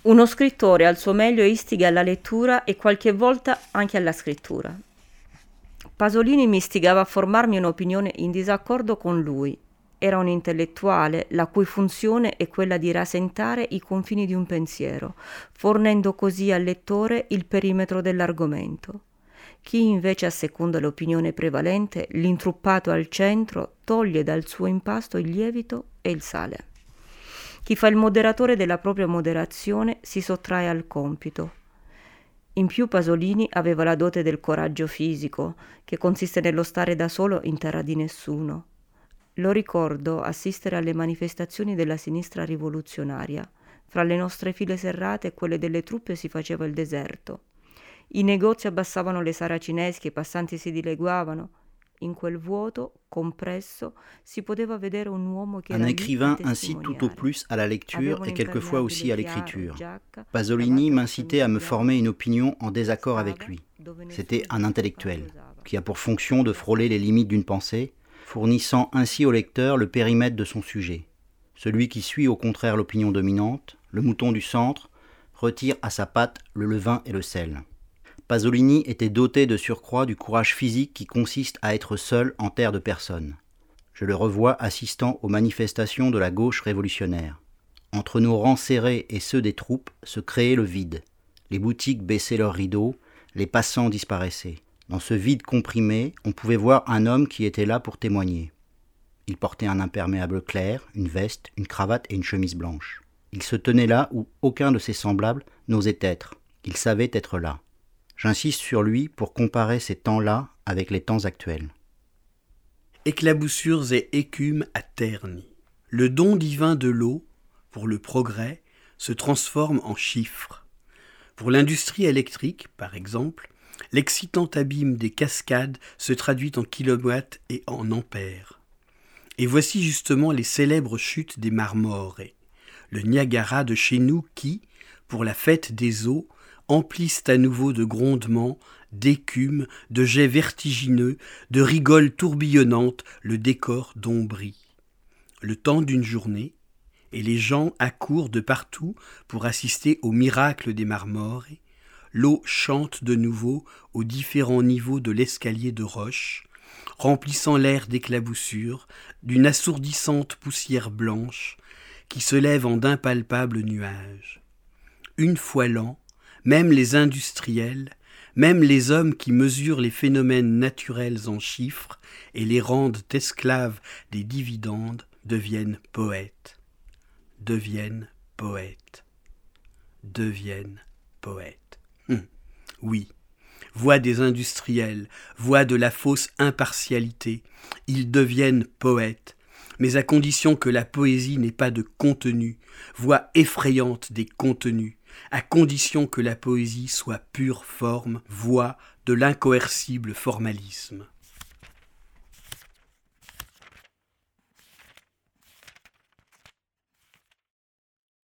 Uno scrittore al suo meglio istiga alla lettura e qualche volta anche alla scrittura. Pasolini mi istigava a formarmi un'opinione in disaccordo con lui. Era un intellettuale la cui funzione è quella di rasentare i confini di un pensiero, fornendo così al lettore il perimetro dell'argomento. Chi invece asseconda l'opinione prevalente, l'intruppato al centro, toglie dal suo impasto il lievito e il sale. Chi fa il moderatore della propria moderazione si sottrae al compito. In più Pasolini aveva la dote del coraggio fisico, che consiste nello stare da solo in terra di nessuno. Lo ricordo assistere alle manifestazioni della sinistra rivoluzionaria. Fra le nostre file serrate e quelle delle truppe si faceva il deserto. I negozi abbassavano le saracinesche, i passanti si dileguavano. In quel vuoto, compresso, si poteva vedere un uomo che Un écrivain incite tout au plus à la lecture et quelquefois aussi à l'écriture. Pasolini m'incitait à me former une opinion en désaccord avec lui. C'était un intellectuel qui a pour fonction de frôler les limites d'une pensée, fournissant ainsi au lecteur le périmètre de son sujet. Celui qui suit au contraire l'opinion dominante, le mouton du centre, retire à sa patte le levain et le sel. Pasolini était doté de surcroît du courage physique qui consiste à être seul en terre de personne. Je le revois assistant aux manifestations de la gauche révolutionnaire. Entre nos rangs serrés et ceux des troupes se créait le vide. Les boutiques baissaient leurs rideaux, les passants disparaissaient. Dans ce vide comprimé, on pouvait voir un homme qui était là pour témoigner. Il portait un imperméable clair, une veste, une cravate et une chemise blanche. Il se tenait là où aucun de ses semblables n'osait être. Il savait être là. J'insiste sur lui pour comparer ces temps-là avec les temps actuels. Éclaboussures et écume à terni. Le don divin de l'eau, pour le progrès, se transforme en chiffres. Pour l'industrie électrique, par exemple, l'excitant abîme des cascades se traduit en kilowatts et en ampères. Et voici justement les célèbres chutes des Marmorés, le Niagara de chez nous qui, pour la fête des eaux, emplissent à nouveau de grondements, d'écume, de jets vertigineux, de rigoles tourbillonnantes le décor d'ombris. Le temps d'une journée, et les gens accourent de partout pour assister au miracle des marmores, l'eau chante de nouveau aux différents niveaux de l'escalier de roche, remplissant l'air d'éclaboussures, d'une assourdissante poussière blanche qui se lève en d'impalpables nuages. Une fois l'an, même les industriels, même les hommes qui mesurent les phénomènes naturels en chiffres et les rendent esclaves des dividendes deviennent poètes, deviennent poètes, deviennent poètes. Hum, oui, voix des industriels, voix de la fausse impartialité, ils deviennent poètes, mais à condition que la poésie n'ait pas de contenu, voix effrayante des contenus, à condition que la poésie soit pure forme, voix de l'incoercible formalisme.